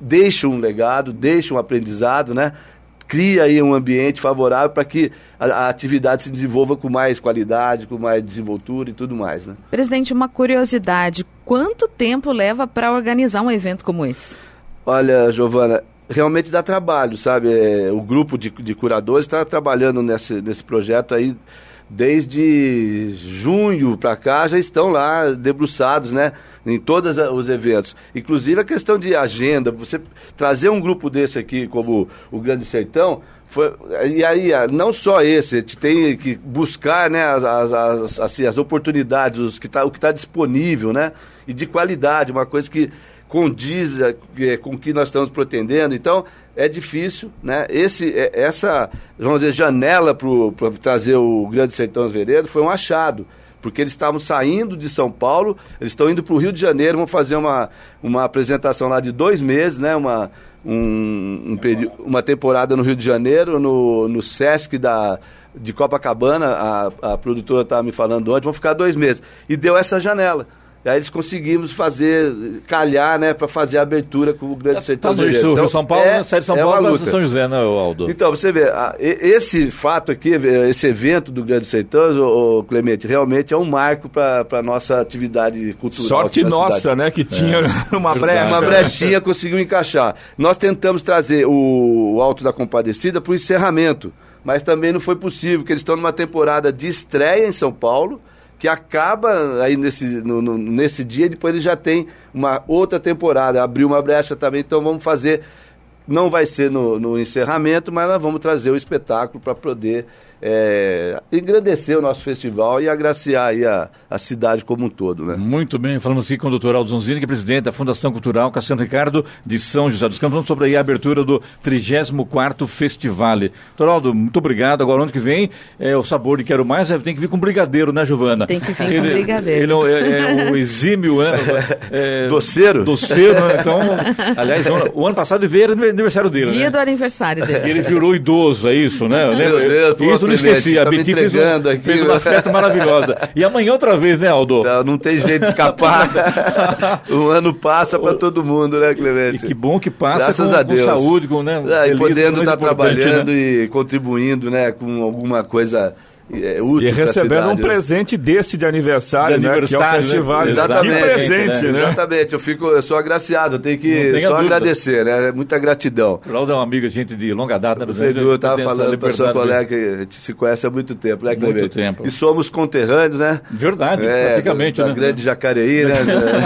S7: Deixa um legado, deixa um aprendizado, né? cria aí um ambiente favorável para que a, a, atividade se desenvolva com mais qualidade, com mais desenvoltura e tudo mais. Né?
S3: Presidente, uma curiosidade: quanto tempo leva para organizar um evento como esse?
S7: Olha, Giovana, realmente dá trabalho, sabe? É, o grupo de, de curadores está trabalhando nesse, nesse projeto aí desde junho para cá já estão lá debruçados, né, em todos os eventos. Inclusive a questão de agenda, você trazer um grupo desse aqui como o Grande Sertão, foi, e aí, não só esse, a gente tem que buscar né, as, as, assim, as oportunidades, os que tá, o que está disponível, né? E de qualidade, uma coisa que condiz é, com o que nós estamos pretendendo. Então, é difícil, né? Esse, é, essa, vamos dizer, janela para trazer o Grande Sertão Veredas foi um achado. Porque eles estavam saindo de São Paulo, eles estão indo para o Rio de Janeiro, vão fazer uma, uma apresentação lá de dois meses, né? Uma, um, um uma temporada no Rio de Janeiro, no, no Sesc da, de Copacabana, a, a produtora estava me falando ontem, vão ficar dois meses. E deu essa janela. E aí eles conseguimos fazer, calhar, né, para fazer a abertura com o Grande é, Sertão
S1: tá Sul, então, São Paulo, é, sai de São é Paulo para São José, né, Aldo?
S7: Então, você vê, a, esse fato aqui, esse evento do Grande Sertão, o, o Clemente, realmente é um marco para a nossa atividade cultural.
S4: Sorte nossa, cidade. né, que tinha é. uma brecha.
S7: Uma brechinha conseguiu encaixar. Nós tentamos trazer o, o Alto da Compadecida para o encerramento, mas também não foi possível, porque eles estão numa temporada de estreia em São Paulo, que acaba aí nesse, no, no, nesse dia, depois ele já tem uma outra temporada, abriu uma brecha também, então vamos fazer, não vai ser no, no encerramento, mas nós vamos trazer o espetáculo para poder é, engrandecer o nosso festival e agraciar aí a, a cidade como um todo. Né?
S1: Muito bem, falamos aqui com o doutor Aldo Zonzini, que é presidente da Fundação Cultural Cassiano Ricardo de São José dos Campos. Vamos sobre a abertura do 34º Festival. Doutor Aldo, muito obrigado. Agora, onde que vem, é, o sabor de Quero Mais tem que vir com brigadeiro, né, Giovana?
S3: Tem que vir ele, com brigadeiro.
S1: Ele é, é, o exímio, né?
S7: É, doceiro?
S1: Doceiro, né? Então, aliás, o ano passado veio aniversário dele,
S3: Dia
S1: né?
S3: do aniversário dele.
S1: ele virou idoso, é isso, né?
S7: Meu Deus,
S1: isso não esqueci. A tá Biti fez, um, aqui, fez uma festa maravilhosa. E amanhã outra vez, né, Aldo?
S7: Não, não tem jeito de escapar. o ano passa para todo mundo, né, Clemente?
S1: E que bom que passa
S7: Graças
S1: com,
S7: a Deus.
S1: com saúde, com, né,
S7: é, feliz, podendo estar tá trabalhando né? e contribuindo, né, com alguma coisa é,
S4: e recebendo um né? presente desse de aniversário, de né? aniversário que é o né? festival.
S7: Né? Exatamente.
S4: Que presente, né?
S7: Exatamente. Eu, fico, eu sou agraciado, eu tenho que só dúvida. agradecer, né? Muita gratidão.
S1: O Laudo é um amigo, gente de longa data. Né?
S7: Você eu estava falando para sua colega que a gente se conhece há muito tempo, né,
S1: Muito tempo.
S7: E somos conterrâneos, né?
S1: Verdade, é, praticamente,
S7: da
S1: né?
S7: grande Jacareí, né?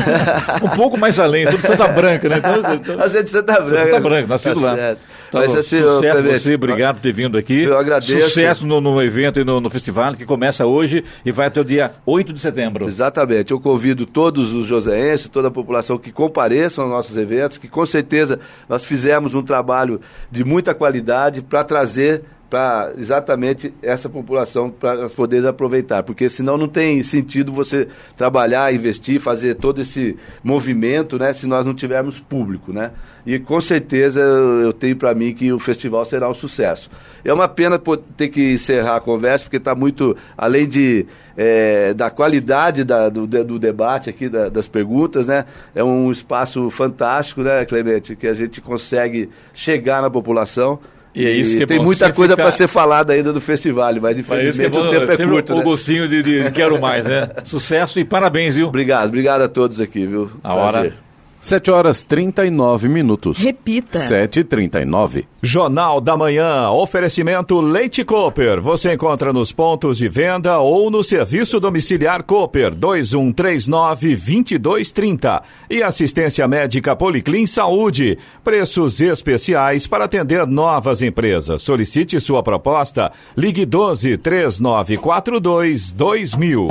S1: um pouco mais além, tudo Santa Branca, né? Então,
S7: a gente Santa Branca.
S1: Santa Branca, nascido tá lá. Certo. Tá Mas, assim, Sucesso você, obrigado por ter vindo aqui.
S7: Eu agradeço.
S1: Sucesso no, no evento e no, no, festival que começa hoje e vai até o dia 8 de setembro.
S7: Exatamente. Eu convido todos os joseenses, toda a população que compareçam aos nossos eventos, que com certeza nós fizemos um trabalho de muita qualidade para trazer para exatamente essa população para poder aproveitar, porque senão não tem sentido você trabalhar, investir, fazer todo esse movimento, né, se nós não tivermos público, né? E com certeza eu tenho para mim que o festival será um sucesso. É uma pena ter que encerrar a conversa, porque está muito, além de é, da qualidade da, do, do, debate aqui, da, das perguntas, né? É um espaço fantástico, né, Clemente, que a gente consegue chegar na população.
S1: E é isso que é
S7: tem muita coisa ficar... para ser falada ainda do festival, mas infelizmente é o tempo é curto.
S1: O né? gostinho de, de quero mais, né? Sucesso e parabéns, viu?
S7: Obrigado, obrigado a todos aqui, viu?
S1: A Prazer. hora
S2: 7 horas 39 minutos.
S3: Repita.
S2: 7h39.
S4: Jornal da Manhã. Oferecimento Leite Cooper. Você encontra nos pontos de venda ou no serviço domiciliar Cooper 2139-2230. E assistência médica Policlin Saúde. Preços especiais para atender novas empresas. Solicite sua proposta. Ligue 12 3942 2000.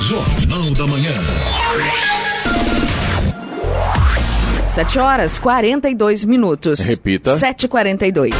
S6: Jornal da Manhã.
S3: 7 horas 42 minutos.
S2: Repita.
S3: 7h42.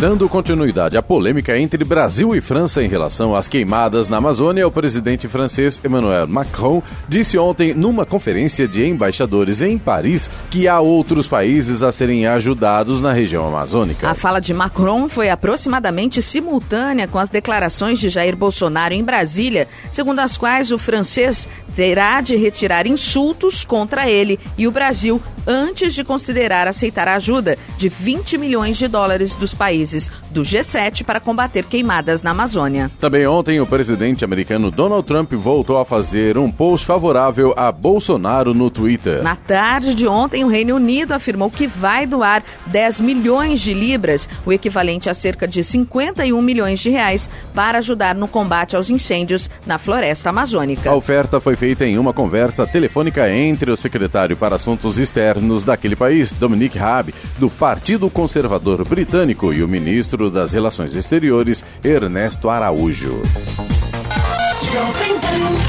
S2: Dando continuidade à polêmica entre Brasil e França em relação às queimadas na Amazônia, o presidente francês Emmanuel Macron disse ontem, numa conferência de embaixadores em Paris, que há outros países a serem ajudados na região amazônica.
S3: A fala de Macron foi aproximadamente simultânea com as declarações de Jair Bolsonaro em Brasília, segundo as quais o francês terá de retirar insultos contra ele e o Brasil antes de considerar aceitar a ajuda de 20 milhões de dólares dos países do G7 para combater queimadas na Amazônia.
S2: Também ontem, o presidente americano Donald Trump voltou a fazer um post favorável a Bolsonaro no Twitter.
S3: Na tarde de ontem, o Reino Unido afirmou que vai doar 10 milhões de libras, o equivalente a cerca de 51 milhões de reais, para ajudar no combate aos incêndios na floresta amazônica.
S2: A oferta foi feita em uma conversa telefônica entre o secretário para Assuntos Externos daquele país, Dominic Raab, do Partido Conservador Britânico, e o ministro das Relações Exteriores, Ernesto Araújo.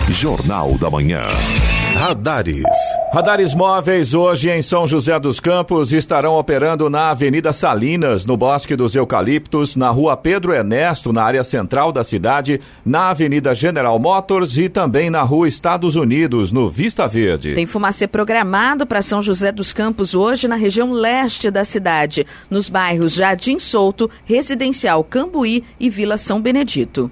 S6: Jornal da Manhã.
S2: Radares.
S4: Radares móveis hoje em São José dos Campos estarão operando na Avenida Salinas, no Bosque dos Eucaliptos, na Rua Pedro Ernesto, na área central da cidade, na Avenida General Motors e também na Rua Estados Unidos, no Vista Verde.
S3: Tem fumacê programado para São José dos Campos hoje na região leste da cidade, nos bairros Jardim Solto, Residencial Cambuí e Vila São Benedito.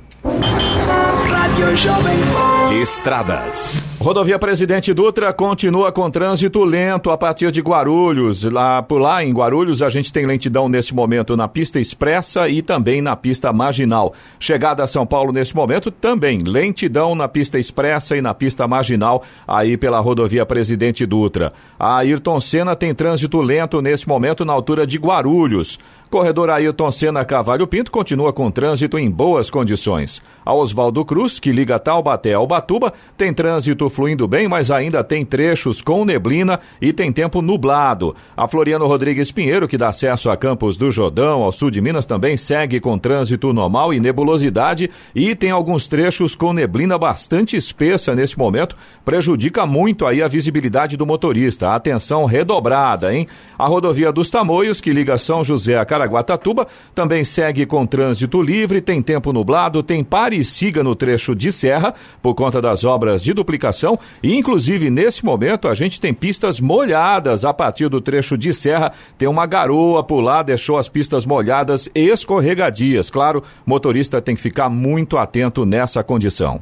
S4: Estradas. Rodovia Presidente Dutra continua com trânsito lento a partir de Guarulhos. Lá por lá em Guarulhos a gente tem lentidão nesse momento na pista expressa e também na pista marginal. Chegada a São Paulo nesse momento também lentidão na pista expressa e na pista marginal aí pela rodovia Presidente Dutra. A Ayrton Senna tem trânsito lento nesse momento na altura de Guarulhos. Corredor Ailton Senna Cavalho Pinto continua com trânsito em boas condições. A Oswaldo Cruz, que liga Taubaté ao Batuba, tem trânsito fluindo bem, mas ainda tem trechos com neblina e tem tempo nublado. A Floriano Rodrigues Pinheiro, que dá acesso a Campos do Jordão, ao sul de Minas, também segue com trânsito normal e nebulosidade e tem alguns trechos com neblina bastante espessa nesse momento, prejudica muito aí a visibilidade do motorista. Atenção redobrada, hein? A rodovia dos Tamoios, que liga São José a Caraguatatuba, também segue com trânsito livre, tem tempo nublado, tem pare e siga no trecho de serra por conta das obras de duplicação e inclusive nesse momento a gente tem pistas molhadas a partir do trecho de serra, tem uma garoa por lá, deixou as pistas molhadas escorregadias. Claro, motorista tem que ficar muito atento nessa condição.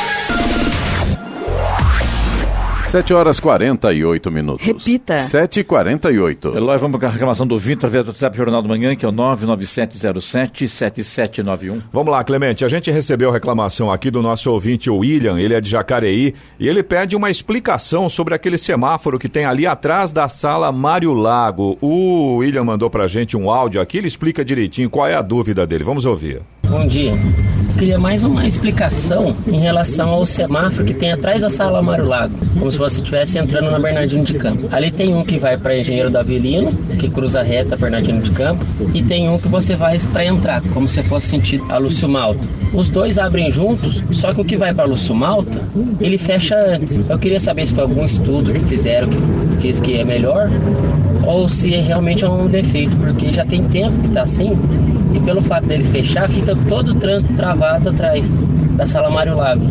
S2: 7 horas 48 minutos.
S3: Repita.
S2: 7h48.
S1: Eloy, vamos com a reclamação do Vitor através do WhatsApp Jornal do Manhã, que é o 99707-7791.
S4: Vamos lá, Clemente. A gente recebeu reclamação aqui do nosso ouvinte, o William, ele é de Jacareí, e ele pede uma explicação sobre aquele semáforo que tem ali atrás da sala Mário Lago. O William mandou pra gente um áudio aqui, ele explica direitinho qual é a dúvida dele. Vamos ouvir.
S8: Bom dia. Queria mais uma explicação em relação ao semáforo que tem atrás da sala Mário Lago, como se você estivesse entrando na Bernardino de Campo. Ali tem um que vai para Engenheiro da Avelino, que cruza reta Bernardino de Campo, e tem um que você vai para entrar, como se fosse sentido a Lúcio Malta. Os dois abrem juntos, só que o que vai para Lúcio Malta, ele fecha antes. Eu queria saber se foi algum estudo que fizeram que diz que é melhor ou se realmente é um defeito, porque já tem tempo que está assim e pelo fato dele fechar, fica todo o trânsito travado atrás da Sala Mário Lago,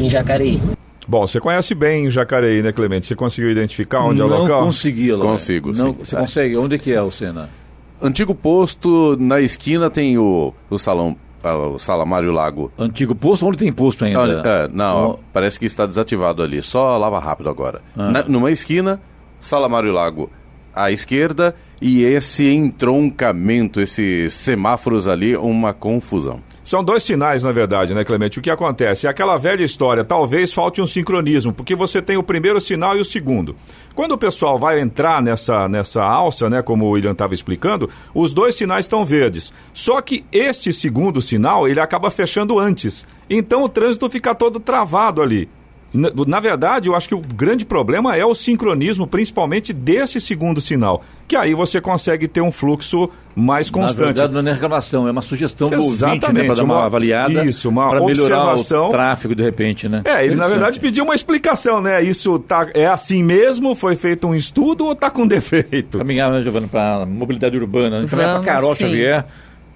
S8: em Jacareí.
S4: Bom, você conhece bem Jacareí, né, Clemente? Você conseguiu identificar onde é o local?
S1: Não consegui, Eloy.
S2: Consigo,
S1: Não,
S2: sim.
S1: Você consegue? Onde que é, o Sena?
S2: Antigo posto, na esquina tem o, o salão, ah, o Sala Mário Lago.
S1: Antigo posto? Onde tem posto ainda?
S2: Ah, é, não,
S1: Oh.
S2: parece que está desativado ali. Só lava rápido agora.
S1: Ah.
S2: Na- numa esquina, Sala Mário Lago à esquerda e esse entroncamento, esses semáforos ali, uma confusão.
S4: São dois sinais, na verdade, né, Clemente? O que acontece? É aquela velha história, talvez falte um sincronismo, porque você tem o primeiro sinal e o segundo. Quando o pessoal vai entrar nessa, nessa alça, né, como o William estava explicando, os dois sinais estão verdes. Só que este segundo sinal, ele acaba fechando antes. Então o trânsito fica todo travado ali. Na, na verdade, eu acho que o grande problema é o sincronismo, principalmente desse segundo sinal, que aí você consegue ter um fluxo mais
S1: Na
S4: constante.
S1: verdade, não é reclamação, é uma sugestão do ouvinte, né?
S4: Exatamente,
S1: Para dar uma,
S4: uma-
S1: avaliada.
S4: isso, uma
S1: Para melhorar
S4: observação.
S1: o tráfego, de repente, né?
S4: É, ele na verdade pediu uma explicação, né? Isso tá, é assim mesmo? Foi feito um estudo ou tá com defeito?
S1: Caminhar, né, Giovana, para mobilidade urbana. né? Caminhar para Carol
S3: sim.
S1: Xavier,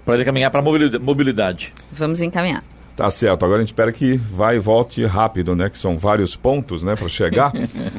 S1: para ele caminhar para mobilidade.
S3: Vamos encaminhar.
S4: Tá certo, agora a gente espera que vai e volte rápido, né? Que são vários pontos, né, para chegar.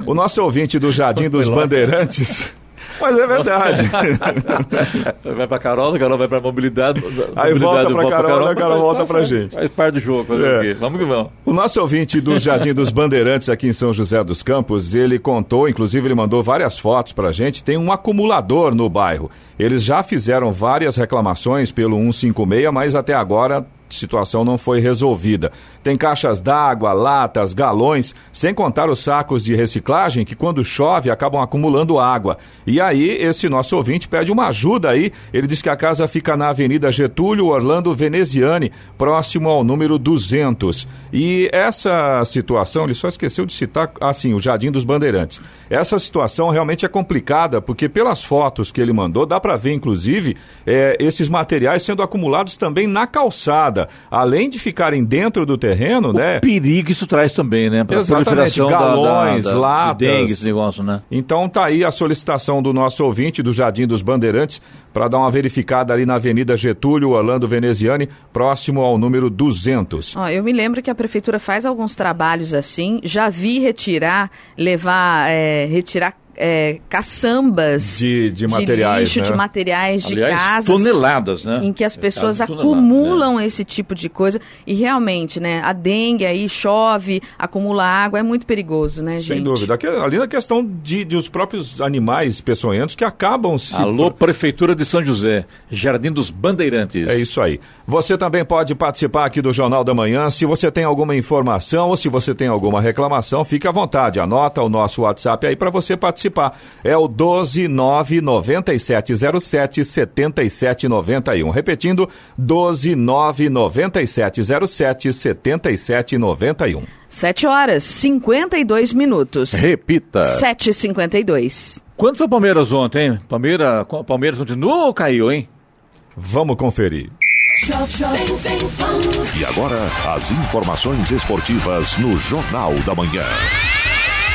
S4: O nosso ouvinte do Jardim dos Bandeirantes. Mas é verdade.
S1: Vai para Carol, a Carol vai para mobilidade.
S4: Aí
S1: mobilidade
S4: volta pra Carol, a Carol volta pra
S1: certo,
S4: gente.
S1: Faz parte do jogo,
S4: É.
S1: o quê? Vamos que vamos.
S4: O nosso ouvinte do Jardim dos Bandeirantes aqui em São José dos Campos, ele contou, inclusive ele mandou várias fotos pra gente, tem um acumulador no bairro. Eles já fizeram várias reclamações pelo 156, mas até agora situação não foi resolvida. Tem caixas d'água, latas, galões, sem contar os sacos de reciclagem que quando chove acabam acumulando água. E aí esse nosso ouvinte pede uma ajuda aí. Ele diz que a casa fica na Avenida Getúlio Orlando Veneziane, próximo ao número 200. E essa situação, ele só esqueceu de citar assim, o Jardim dos Bandeirantes. Essa situação realmente é complicada, porque pelas fotos que ele mandou, dá para ver inclusive eh, esses materiais sendo acumulados também na calçada, além de ficarem dentro do terreno, né?
S1: O perigo isso traz também, né? Para a
S4: Exatamente,
S1: proliferação da-
S4: galões,
S1: da, da,
S4: latas.
S1: de dengue, esse negócio, né?
S4: Então tá aí a solicitação do nosso ouvinte do Jardim dos Bandeirantes para dar uma verificada ali na Avenida Getúlio Orlando Veneziane, próximo ao número 200.
S3: Ó, eu me lembro que a prefeitura faz alguns trabalhos assim. Já vi retirar, levar, é, retirar é, caçambas
S4: De- de materiais,
S3: lixo,
S4: né?
S3: de materiais de
S1: Aliás,
S3: casas.
S1: toneladas, né?
S3: Em que as
S1: É,
S3: pessoas
S1: de
S3: acumulam esse tipo de coisa. E realmente, né? A dengue aí chove, acumula água, é muito perigoso, né, gente?
S4: Sem dúvida. Aqui- Ali na questão de, de os próprios animais peçonhentos que acabam se.
S1: Alô, Prefeitura de São José, Jardim dos Bandeirantes.
S4: É isso aí. Você também pode participar aqui do Jornal da Manhã. Se você tem alguma informação ou se você tem alguma reclamação, fique à vontade. Anota o nosso WhatsApp aí para você participar. É o 1299707 7791. Repetindo, 1299707 7791.
S3: 7 horas, 52 minutos.
S2: Repita.
S3: 7h52.
S1: Quanto foi o Palmeiras ontem, hein? Palmeiras, Palmeiras continua ou caiu, hein?
S4: Vamos conferir.
S6: E agora, as informações esportivas no Jornal da Manhã.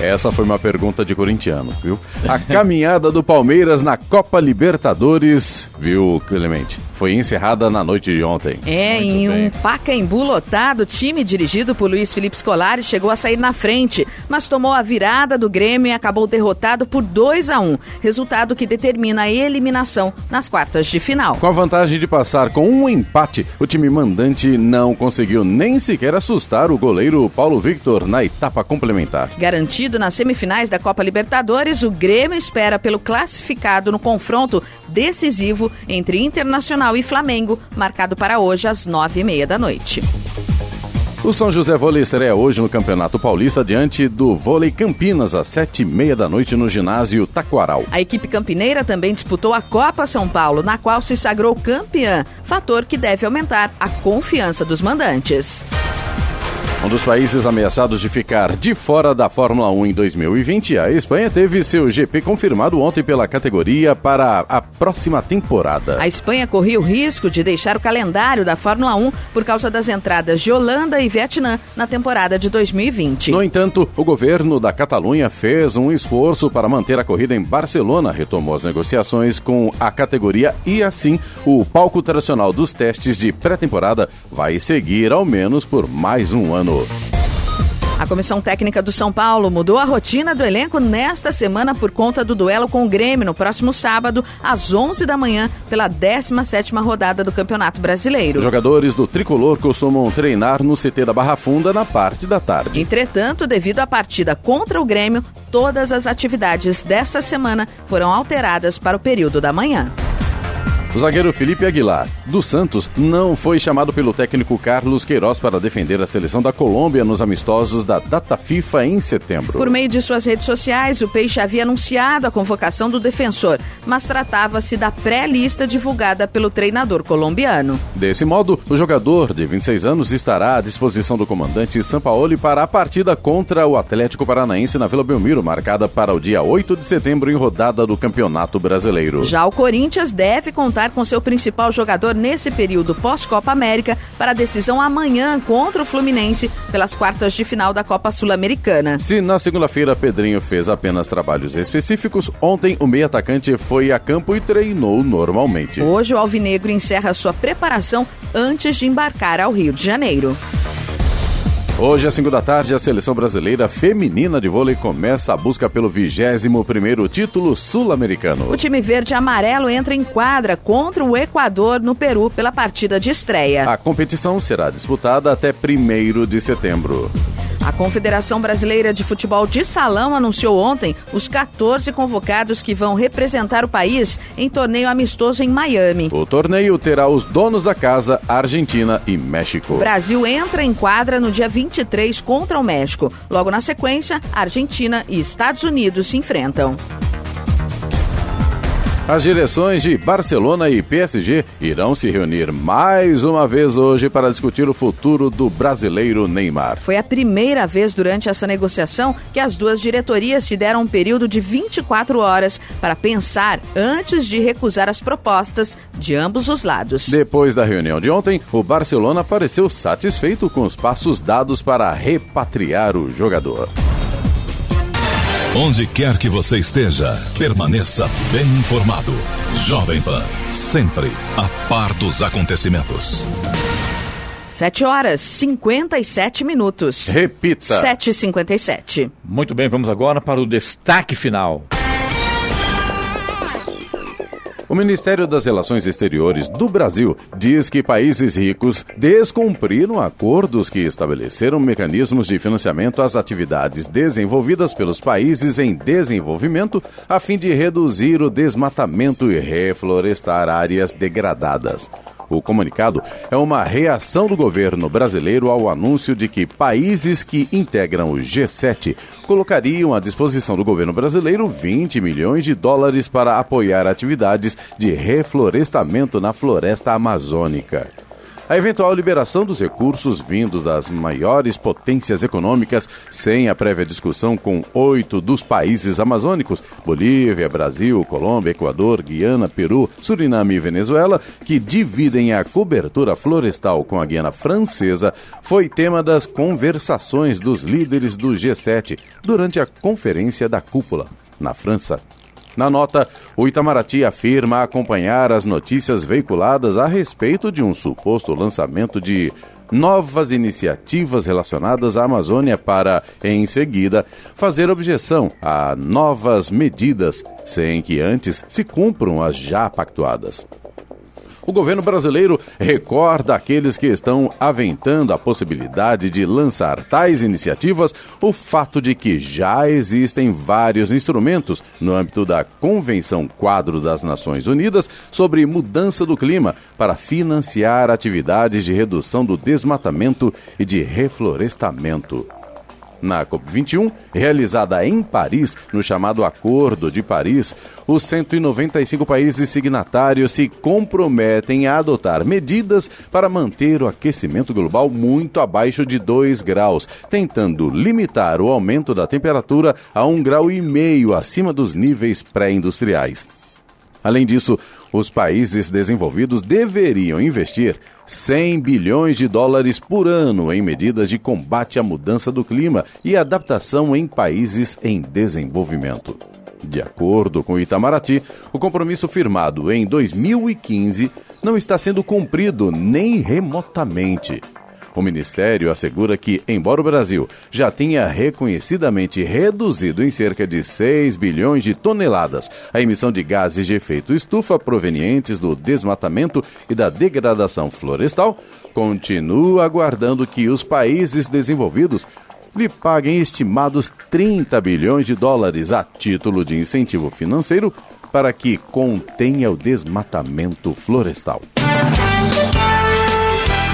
S2: Essa foi uma pergunta de corintiano, viu? A caminhada do Palmeiras na Copa Libertadores, viu, Clemente? Foi encerrada na noite de ontem.
S3: É, Muito em bem. um Pacaembu lotado, o time dirigido por Luiz Felipe Scolari chegou a sair na frente, mas tomou a virada do Grêmio e acabou derrotado por 2 a 1 resultado que determina a eliminação nas quartas de final.
S2: Com a vantagem de passar com um empate, o time mandante não conseguiu nem sequer assustar o goleiro Paulo Victor na etapa complementar.
S3: Garantido nas semifinais da Copa Libertadores, o Grêmio espera pelo classificado no confronto decisivo entre Internacional e Flamengo, marcado para hoje às nove e meia da noite.
S2: O São José Vôlei estreia hoje no Campeonato Paulista diante do Vôlei Campinas às sete e meia da noite no ginásio Taquaral.
S3: A equipe campineira também disputou a Copa São Paulo, na qual se sagrou campeã, fator que deve aumentar a confiança dos mandantes.
S2: Um dos países ameaçados de ficar de fora da Fórmula 1 em 2020, a Espanha teve seu GP confirmado ontem pela categoria para a próxima temporada.
S3: A Espanha corria o risco de deixar o calendário da Fórmula 1 por causa das entradas de Holanda e Vietnã na temporada de 2020.
S2: No entanto, o governo da Catalunha fez um esforço para manter a corrida em Barcelona, retomou as negociações com a categoria e assim o palco tradicional dos testes de pré-temporada vai seguir ao menos por mais um ano.
S3: A comissão técnica do São Paulo mudou a rotina do elenco nesta semana por conta do duelo com o Grêmio no próximo sábado, às 11 da manhã, pela 17ª rodada do Campeonato Brasileiro.
S2: Os jogadores do Tricolor costumam treinar no CT da Barra Funda na parte da tarde.
S3: Entretanto, devido à partida contra o Grêmio, todas as atividades desta semana foram alteradas para o período da manhã.
S2: O zagueiro Felipe Aguilar, do Santos, não foi chamado pelo técnico Carlos Queiroz para defender a seleção da Colômbia nos amistosos da data FIFA em setembro.
S3: Por meio de suas redes sociais, o Peixe havia anunciado a convocação do defensor, mas tratava-se da pré-lista divulgada pelo treinador colombiano.
S2: Desse modo, o jogador de 26 anos estará à disposição do comandante Sampaoli para a partida contra o Atlético Paranaense na Vila Belmiro, marcada para o dia 8 de setembro em rodada do Campeonato Brasileiro.
S3: Já o Corinthians deve contar contar com seu principal jogador nesse período pós-Copa América para a decisão amanhã contra o Fluminense pelas quartas de final da Copa Sul-Americana.
S2: Se na segunda-feira Pedrinho fez apenas trabalhos específicos, ontem o meio atacante foi a campo e treinou normalmente.
S3: Hoje o Alvinegro encerra sua preparação antes de embarcar ao Rio de Janeiro.
S2: Hoje, às 5 da tarde, a seleção brasileira feminina de vôlei começa a busca pelo 21 título sul-americano.
S3: O time verde e amarelo entra em quadra contra o Equador no Peru pela partida de estreia.
S2: A competição será disputada até 1 de setembro.
S3: A Confederação Brasileira de Futebol de Salão anunciou ontem os 14 convocados que vão representar o país em torneio amistoso em Miami.
S2: O torneio terá os donos da casa, Argentina e México.
S3: O Brasil entra em quadra no dia 23 contra o México. Logo na sequência, Argentina e Estados Unidos se enfrentam.
S2: As direções de Barcelona e PSG irão se reunir mais uma vez hoje para discutir o futuro do brasileiro Neymar.
S3: Foi a primeira vez durante essa negociação que as duas diretorias se deram um período de 24 horas para pensar antes de recusar as propostas de ambos os lados.
S2: Depois da reunião de ontem, o Barcelona pareceu satisfeito com os passos dados para repatriar o jogador.
S6: Onde quer que você esteja, permaneça bem informado. Jovem Pan, sempre a par dos acontecimentos.
S3: 7 horas 57 minutos.
S2: Repita.
S3: 7h57.
S1: Muito bem, vamos agora para o destaque final.
S2: O Ministério das Relações Exteriores do Brasil diz que países ricos descumpriram acordos que estabeleceram mecanismos de financiamento às atividades desenvolvidas pelos países em desenvolvimento a fim de reduzir o desmatamento e reflorestar áreas degradadas. O comunicado é uma reação do governo brasileiro ao anúncio de que países que integram o G7 colocariam à disposição do governo brasileiro 20 milhões de dólares para apoiar atividades de reflorestamento na floresta amazônica. A eventual liberação dos recursos vindos das maiores potências econômicas sem a prévia discussão com oito dos países amazônicos Bolívia, Brasil, Colômbia, Equador, Guiana, Peru, Suriname e Venezuela, que dividem a cobertura florestal com a Guiana Francesa, foi tema das conversações dos líderes do G7 durante a conferência da cúpula na França. Na nota, o Itamaraty afirma acompanhar as notícias veiculadas a respeito de um suposto lançamento de novas iniciativas relacionadas à Amazônia para, em seguida, fazer objeção a novas medidas, sem que antes se cumpram as já pactuadas. O governo brasileiro recorda aqueles que estão aventando a possibilidade de lançar tais iniciativas o fato de que já existem vários instrumentos no âmbito da Convenção Quadro das Nações Unidas sobre mudança do clima para financiar atividades de redução do desmatamento e de reflorestamento na COP21, realizada em Paris, no chamado Acordo de Paris, os 195 países signatários se comprometem a adotar medidas para manter o aquecimento global muito abaixo de 2 graus, tentando limitar o aumento da temperatura a 1,5 grau e meio acima dos níveis pré-industriais. Além disso, os países desenvolvidos deveriam investir 100 bilhões de dólares por ano em medidas de combate à mudança do clima e adaptação em países em desenvolvimento. De acordo com Itamaraty, o compromisso firmado em 2015 não está sendo cumprido nem remotamente. O Ministério assegura que, embora o Brasil já tenha reconhecidamente reduzido em cerca de 6 bilhões de toneladas a emissão de gases de efeito estufa provenientes do desmatamento e da degradação florestal, continua aguardando que os países desenvolvidos lhe paguem estimados 30 bilhões de dólares a título de incentivo financeiro para que contenha o desmatamento florestal.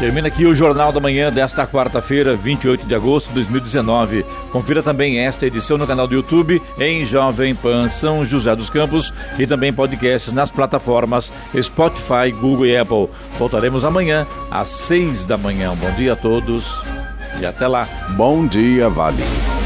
S1: Termina aqui o Jornal da Manhã desta quarta-feira, 28 de agosto de 2019. Confira também esta edição no canal do YouTube em Jovem Pan São José dos Campos e também podcasts nas plataformas Spotify, Google e Apple. Voltaremos amanhã às seis da manhã. Um bom dia a todos e até lá.
S2: Bom dia, Vale.